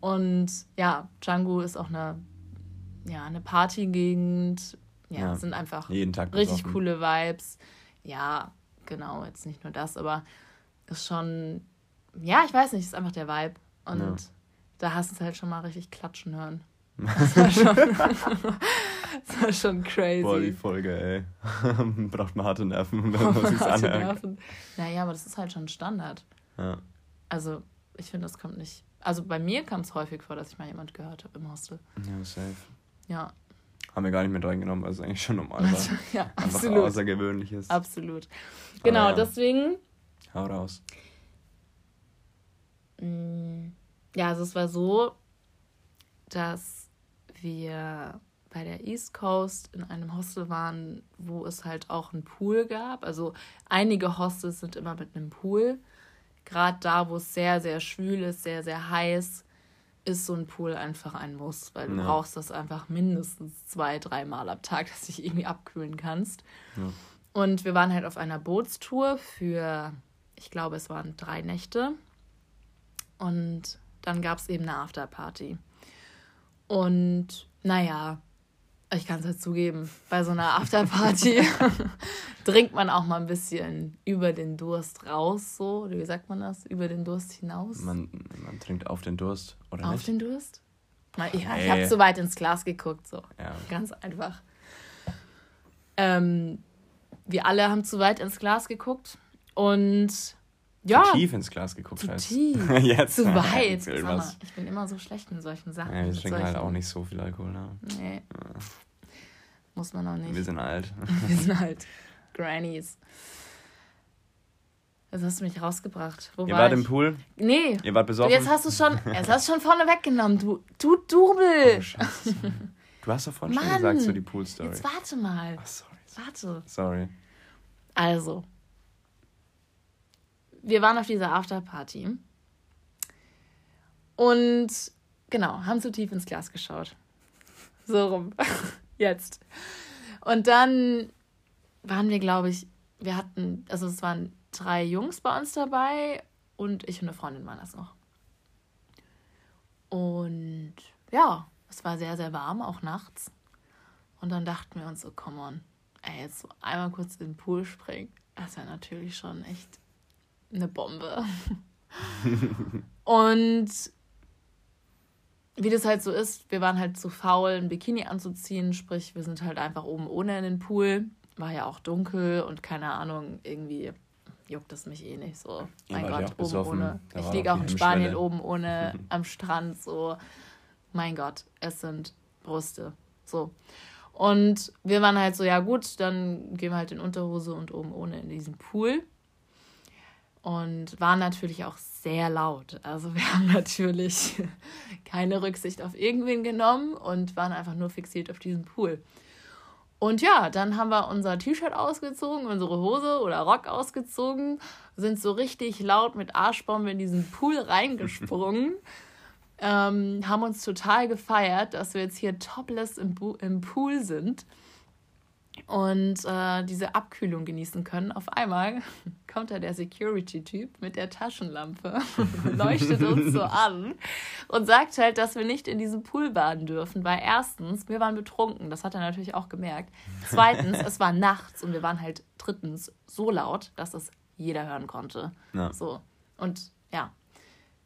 Und ja, Django ist auch eine, ja, eine Partygegend. Ja, ja, sind einfach richtig coole Vibes. Ja, genau, jetzt nicht nur das, aber ist schon ja, ich weiß nicht, ist einfach der Vibe. Und ja. da hast du es halt schon mal richtig klatschen hören. Das war schon, das war schon crazy. Boah, die Folge, ey. Braucht man harte Nerven, wenn man sich anhört. Naja, aber das ist halt schon Standard. Ja. Also, ich finde, das kommt nicht. Also, bei mir kam es häufig vor, dass ich mal jemand gehört habe im Hostel. Ja, safe. Ja. Haben wir gar nicht mit reingenommen, weil es eigentlich schon normal war. ja, Einfach absolut. Außergewöhnliches. Absolut. Genau, ja. deswegen. Hau raus. Mm, ja, also es war so, dass wir bei der East Coast in einem Hostel waren, wo es halt auch einen Pool gab. Also einige Hostels sind immer mit einem Pool. Gerade da, wo es sehr, sehr schwül ist, sehr, sehr heiß, ist so ein Pool einfach ein Muss, weil du ja. brauchst das einfach mindestens zwei, dreimal am Tag, dass du dich irgendwie abkühlen kannst. Ja. Und wir waren halt auf einer Bootstour für, ich glaube, es waren drei Nächte. Und dann gab es eben eine Afterparty. Und naja, ich kann es halt zugeben, bei so einer Afterparty trinkt man auch mal ein bisschen über den Durst raus, so, wie sagt man das? Über den Durst hinaus? Man, man trinkt auf den Durst, oder auf nicht? Auf den Durst? Na, ja, hey. ich habe zu weit ins Glas geguckt, so. Ja. Ganz einfach. Ähm, wir alle haben zu weit ins Glas geguckt und ja, zu tief ins Glas geguckt zu hast. Tief. Jetzt. Zu weit. Mal, ich bin immer so schlecht in solchen Sachen. Ja, wir trinken halt auch nicht so viel Alkohol. Ne? Nee. Ja. Muss man auch nicht. Wir sind alt. wir sind alt. Grannies. Jetzt hast du mich rausgebracht. Wo Ihr war wart ich? im Pool? Nee. Ihr wart besoffen? Jetzt hast du schon, jetzt hast du schon vorne weggenommen. Du, du Double. Oh, du hast doch vorhin Mann, schon gesagt, so die Pool-Story. Jetzt warte mal. Ach, sorry. Warte. Sorry. Also, wir waren auf dieser Afterparty und genau, haben zu tief ins Glas geschaut. So rum. Jetzt. Und dann waren wir, glaube ich, wir hatten, also es waren drei Jungs bei uns dabei und ich und eine Freundin waren das noch. Und ja, es war sehr, sehr warm, auch nachts. Und dann dachten wir uns so, come on, ey, jetzt so einmal kurz in den Pool springen, das wäre natürlich schon echt eine Bombe. und wie das halt so ist, wir waren halt zu faul, ein Bikini anzuziehen, sprich, wir sind halt einfach oben ohne in den Pool. War ja auch dunkel und keine Ahnung, irgendwie juckt es mich eh nicht so. Mein ja, Gott, oben ohne. Ich liege auch in Spanien oben ohne am Strand, so. Mein Gott, es sind Brüste. So. Und wir waren halt so, ja gut, dann gehen wir halt in Unterhose und oben ohne in diesen Pool. Und waren natürlich auch sehr laut. Also wir haben natürlich keine Rücksicht auf irgendwen genommen und waren einfach nur fixiert auf diesen Pool. Und ja, dann haben wir unser T-Shirt ausgezogen, unsere Hose oder Rock ausgezogen, sind so richtig laut mit Arschbombe in diesen Pool reingesprungen, ähm, haben uns total gefeiert, dass wir jetzt hier topless im, im Pool sind und äh, diese Abkühlung genießen können. Auf einmal kommt da der Security-Typ mit der Taschenlampe, leuchtet uns so an und sagt halt, dass wir nicht in diesem Pool baden dürfen, weil erstens, wir waren betrunken, das hat er natürlich auch gemerkt. Zweitens, es war nachts und wir waren halt drittens so laut, dass das jeder hören konnte. Ja. So. Und ja,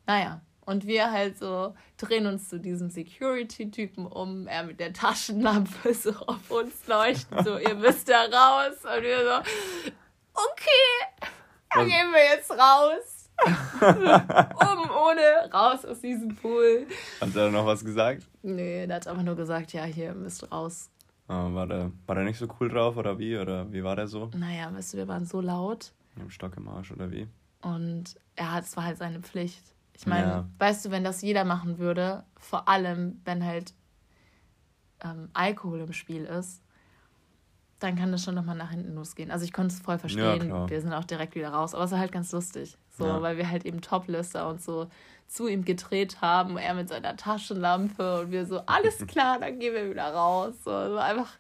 naja, und wir halt so drehen uns zu diesem Security-Typen um, er mit der Taschenlampe so auf uns leuchten, so, ihr müsst da raus. Und wir so, okay, dann gehen wir jetzt raus. um ohne, raus aus diesem Pool. Hat er noch was gesagt? Nee, der hat einfach nur gesagt, ja, hier, müsst raus. Ah, war, der, war der nicht so cool drauf oder wie? Oder wie war der so? Naja, weißt du, wir waren so laut. Im Stock im Arsch oder wie? Und er hat, es war halt seine Pflicht. Ich meine, ja. weißt du, wenn das jeder machen würde, vor allem wenn halt ähm, Alkohol im Spiel ist, dann kann das schon nochmal nach hinten losgehen. Also ich konnte es voll verstehen. Ja, wir sind auch direkt wieder raus. Aber es war halt ganz lustig. So, ja. weil wir halt eben Toplister und so zu ihm gedreht haben, er mit seiner Taschenlampe und wir so, alles klar, dann gehen wir wieder raus. So, also einfach,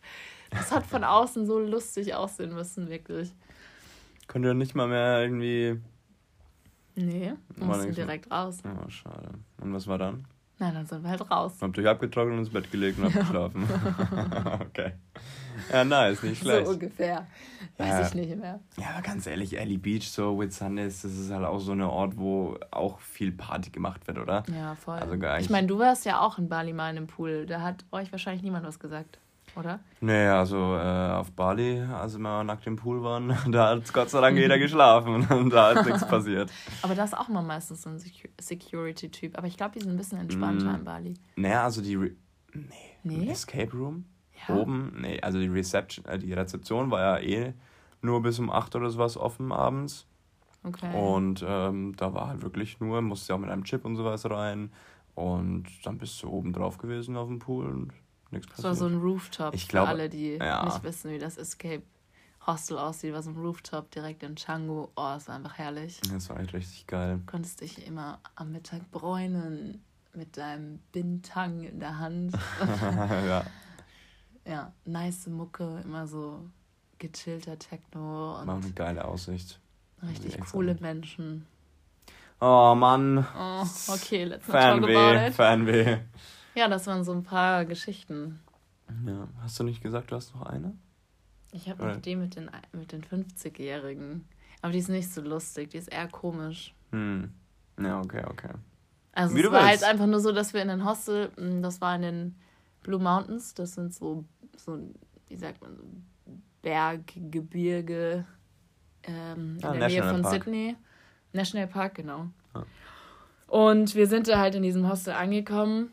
das hat von außen so lustig aussehen müssen, wirklich. Könnt ihr nicht mal mehr irgendwie Nee, mussten direkt raus. Oh, schade. Und was war dann? Nein, dann sind wir halt raus. Habt euch abgetrocknet und ins Bett gelegt und abgeschlafen? okay. Ja, nice, nicht schlecht. So ungefähr. Weiß ja. ich nicht mehr. Ja, aber ganz ehrlich, Ellie Beach, so with Sundays, das ist halt auch so ein Ort, wo auch viel Party gemacht wird, oder? Ja, voll. Also ich meine, du warst ja auch in Bali mal in einem Pool. Da hat euch wahrscheinlich niemand was gesagt oder? Nee, also äh, auf Bali, als wir nackt im Pool waren, da hat Gott sei Dank jeder geschlafen und da ist nichts passiert. Aber das ist auch mal meistens so ein Security-Typ. Aber ich glaube, die sind ein bisschen entspannter mm, in Bali. Naja, also die. Re nee. nee. Escape Room? Ja. Oben? Nee, also die Reception, äh, die Rezeption war ja eh nur bis um 8 oder sowas offen abends. Okay. Und ähm, da war halt wirklich nur, musste ja auch mit einem Chip und sowas rein. Und dann bist du oben drauf gewesen auf dem Pool und nichts passiert. Das war so ein Rooftop ich glaub, für alle, die ja. nicht wissen, wie das Escape Hostel aussieht. War so ein Rooftop direkt in Canggu. Oh, es war einfach herrlich. Das war echt richtig geil. Du konntest dich immer am Mittag bräunen mit deinem Bintang in der Hand. ja. Ja, nice Mucke, immer so gechillter Techno. Und War eine geile Aussicht. Richtig coole Menschen. Oh Mann. Oh, okay, let's not Fanweh, talk about it. Fanweh. Ja, das waren so ein paar Geschichten. Ja, hast du nicht gesagt, du hast noch eine? Ich habe noch die mit den, mit den 50-Jährigen. Aber die ist nicht so lustig, die ist eher komisch. Hm. Ja, okay, okay. Also Wie es war willst. halt einfach nur so, dass wir in den Hostel, hm, das war in den Blue Mountains, das sind so, so wie sagt man, so Berggebirge ähm, in ah, der National Nähe von Park. Sydney. National Park, genau. Ah. Und wir sind da halt in diesem Hostel angekommen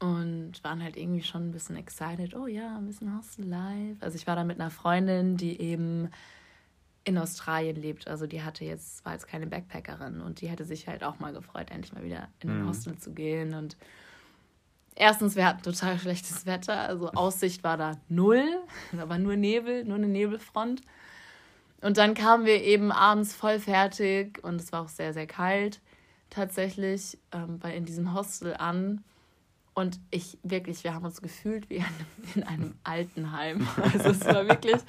und waren halt irgendwie schon ein bisschen excited. Oh ja, ein bisschen Hostel live. Also ich war da mit einer Freundin, die eben in Australien lebt. Also die hatte jetzt, war jetzt keine Backpackerin und die hätte sich halt auch mal gefreut, endlich mal wieder in ein mhm. Hostel zu gehen. Und erstens, wir hatten total schlechtes Wetter, also Aussicht war da null, da war nur Nebel, nur eine Nebelfront. Und dann kamen wir eben abends voll fertig und es war auch sehr, sehr kalt tatsächlich ähm, bei, in diesem Hostel an. Und ich wirklich, wir haben uns gefühlt wie in, in einem Altenheim. Also es war wirklich,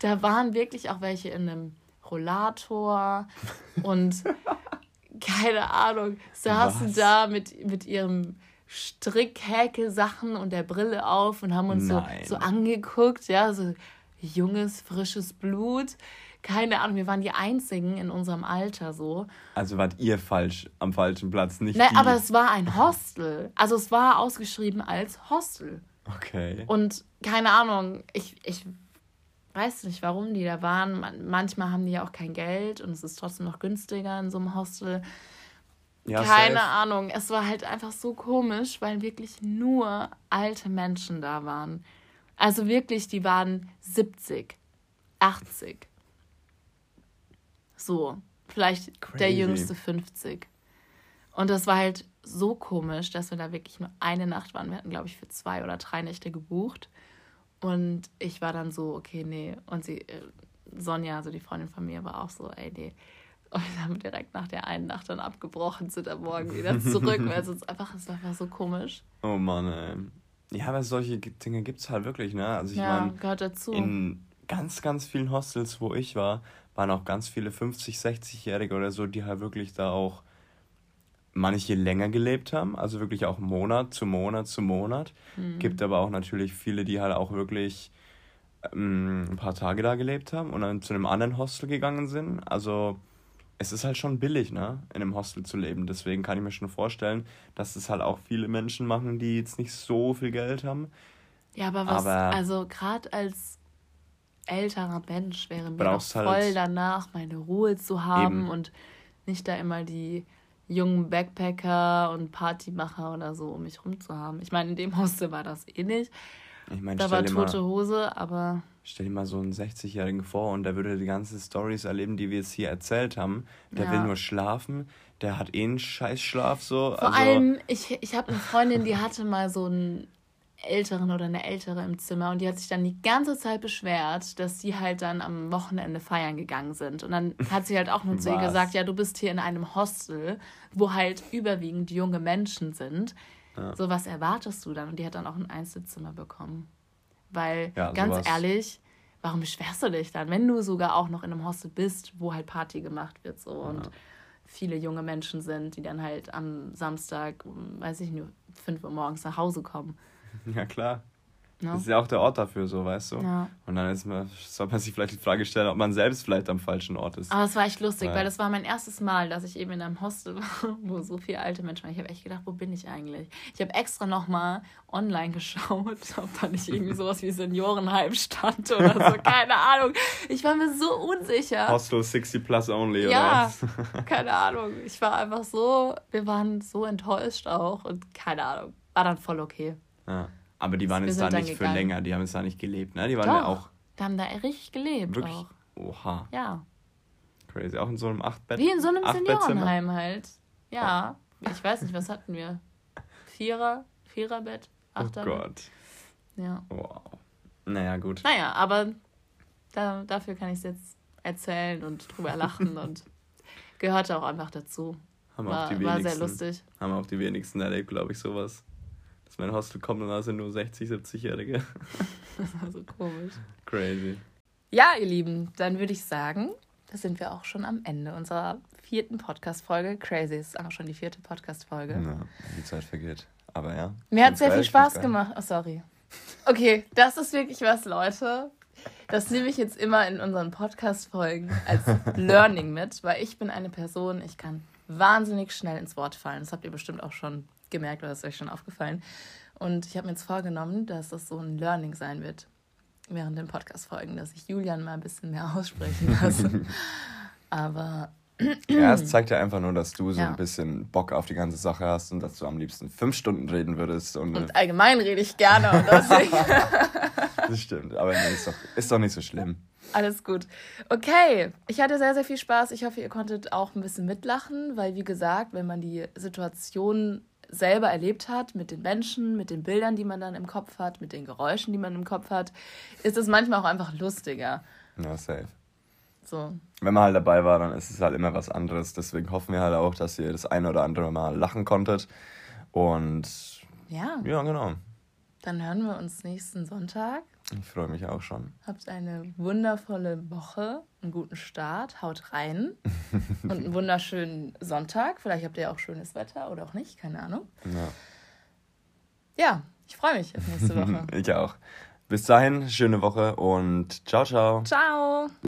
da waren wirklich auch welche in einem Rollator und keine Ahnung, saßen Was? da mit, mit ihrem Strickhäkel-Sachen und der Brille auf und haben uns so, so angeguckt, ja, so junges, frisches Blut. Keine Ahnung, wir waren die Einzigen in unserem Alter so. Also wart ihr falsch am falschen Platz, nicht Nein, die. aber es war ein Hostel. Also es war ausgeschrieben als Hostel. Okay. Und keine Ahnung, ich, ich weiß nicht, warum die da waren. manchmal haben die ja auch kein Geld und es ist trotzdem noch günstiger in so einem Hostel. Ja, Keine safe. Ahnung. Es war halt einfach so komisch, weil wirklich nur alte Menschen da waren. Also wirklich, die waren 70, 80. So, vielleicht Crazy. der jüngste 50. Und das war halt so komisch, dass wir da wirklich nur eine Nacht waren. Wir hatten, glaube ich, für zwei oder drei Nächte gebucht. Und ich war dann so, okay, nee. Und sie, äh, Sonja, also die Freundin von mir, war auch so, ey, nee. Und wir haben direkt nach der einen Nacht dann abgebrochen, sind am Morgen wieder zurück, weil es uns einfach, es war einfach so komisch. Oh Mann, ey. Ja, aber solche Dinge gibt es halt wirklich, ne? Also ich ja, meine, gehört dazu. In ganz, ganz vielen Hostels, wo ich war, waren auch ganz viele 50-, 60-Jährige oder so, die halt wirklich da auch manche länger gelebt haben, also wirklich auch Monat zu Monat zu Monat. Mhm. Gibt aber auch natürlich viele, die halt auch wirklich ähm, ein paar Tage da gelebt haben und dann zu einem anderen Hostel gegangen sind. Also es ist halt schon billig, ne, in einem Hostel zu leben. Deswegen kann ich mir schon vorstellen, dass es halt auch viele Menschen machen, die jetzt nicht so viel Geld haben. Ja, aber was, aber also gerade als älterer Mensch wäre mir doch voll halt danach, meine Ruhe zu haben eben. und nicht da immer die jungen Backpacker und Partymacher oder so um mich rum zu haben. Ich meine, in dem Hostel war das eh nicht. Ich meine, da war tote mal, Hose, aber. Stell dir mal so einen 60-Jährigen vor und der würde die ganzen Stories erleben, die wir jetzt hier erzählt haben. Der ja. will nur schlafen, der hat eh einen Scheißschlaf so. Vor also, allem, ich, ich habe eine Freundin, die hatte mal so einen Älteren oder eine Ältere im Zimmer und die hat sich dann die ganze Zeit beschwert, dass sie halt dann am Wochenende feiern gegangen sind. Und dann hat sie halt auch nur zu ihr gesagt, ja, du bist hier in einem Hostel, wo halt überwiegend junge Menschen sind. Ja. So, was erwartest du dann? Und die hat dann auch ein Einzelzimmer bekommen. Weil, ja, ganz sowas. ehrlich, warum beschwerst du dich dann, wenn du sogar auch noch in einem Hostel bist, wo halt Party gemacht wird so ja. und viele junge Menschen sind, die dann halt am Samstag, weiß ich nur, 5 Uhr morgens nach Hause kommen. Ja, klar. No? Das ist ja auch der Ort dafür, so, weißt du? Ja. Und dann ist man, soll man sich vielleicht die Frage stellen, ob man selbst vielleicht am falschen Ort ist. Aber es war echt lustig, weil, weil das war mein erstes Mal, dass ich eben in einem Hostel war, wo so viele alte Menschen waren. Ich habe echt gedacht, wo bin ich eigentlich? Ich habe extra nochmal online geschaut, ob da nicht irgendwie sowas wie Seniorenheim stand oder so. Keine Ahnung. Ich war mir so unsicher. Hostel 60 plus only, ja, oder? keine Ahnung. Ich war einfach so, wir waren so enttäuscht auch und keine Ahnung. War dann voll okay. Ja. Aber die waren jetzt da nicht für länger, die haben jetzt da nicht gelebt, ne? Die waren Doch, ja auch. Die haben da richtig gelebt. Wirklich? Auch. Oha. Ja. Crazy. Auch in so einem Achtbett. Wie in so einem Seniorenheim halt. Ja. Oh. Ich weiß nicht, was hatten wir? Vierer, Viererbett, Achterbett. Oh Gott. Ja. Wow. Naja, gut. Naja, aber da, dafür kann ich es jetzt erzählen und drüber lachen und gehörte auch einfach dazu. Haben war, auch die wenigsten, war sehr lustig. Haben auch die wenigsten erlebt, glaube ich, sowas dass mein Hostel kommt und da sind nur 60, 70-Jährige. Das war so komisch. Crazy. Ja, ihr Lieben, dann würde ich sagen, da sind wir auch schon am Ende unserer vierten Podcast-Folge. Crazy ist auch schon die vierte Podcast-Folge. Ja, die Zeit vergeht. Aber ja. Mir hat sehr viel Spaß gemacht. Oh, sorry. Okay, das ist wirklich was, Leute. Das nehme ich jetzt immer in unseren Podcast-Folgen als Learning mit, weil ich bin eine Person, ich kann wahnsinnig schnell ins Wort fallen. Das habt ihr bestimmt auch schon gemerkt oder ist euch schon aufgefallen. Und ich habe mir jetzt vorgenommen, dass das so ein Learning sein wird während den Podcast-Folgen, dass ich Julian mal ein bisschen mehr aussprechen lasse. Aber. ja, es zeigt ja einfach nur, dass du so ja. ein bisschen Bock auf die ganze Sache hast und dass du am liebsten fünf Stunden reden würdest. Und, und allgemein rede ich gerne. Und das stimmt, aber nee, ist, doch, ist doch nicht so schlimm. Alles gut. Okay, ich hatte sehr, sehr viel Spaß. Ich hoffe, ihr konntet auch ein bisschen mitlachen, weil, wie gesagt, wenn man die Situation selber erlebt hat, mit den Menschen, mit den Bildern, die man dann im Kopf hat, mit den Geräuschen, die man im Kopf hat, ist es manchmal auch einfach lustiger. Ja, safe. So. Wenn man halt dabei war, dann ist es halt immer was anderes. Deswegen hoffen wir halt auch, dass ihr das eine oder andere Mal lachen konntet. Und Ja. ja, genau. Dann hören wir uns nächsten Sonntag. Ich freue mich auch schon. Habt eine wundervolle Woche, einen guten Start, haut rein und einen wunderschönen Sonntag. Vielleicht habt ihr auch schönes Wetter oder auch nicht, keine Ahnung. Ja. Ja, ich freue mich auf nächste Woche. ich auch. Bis dahin, schöne Woche und ciao, ciao. Ciao!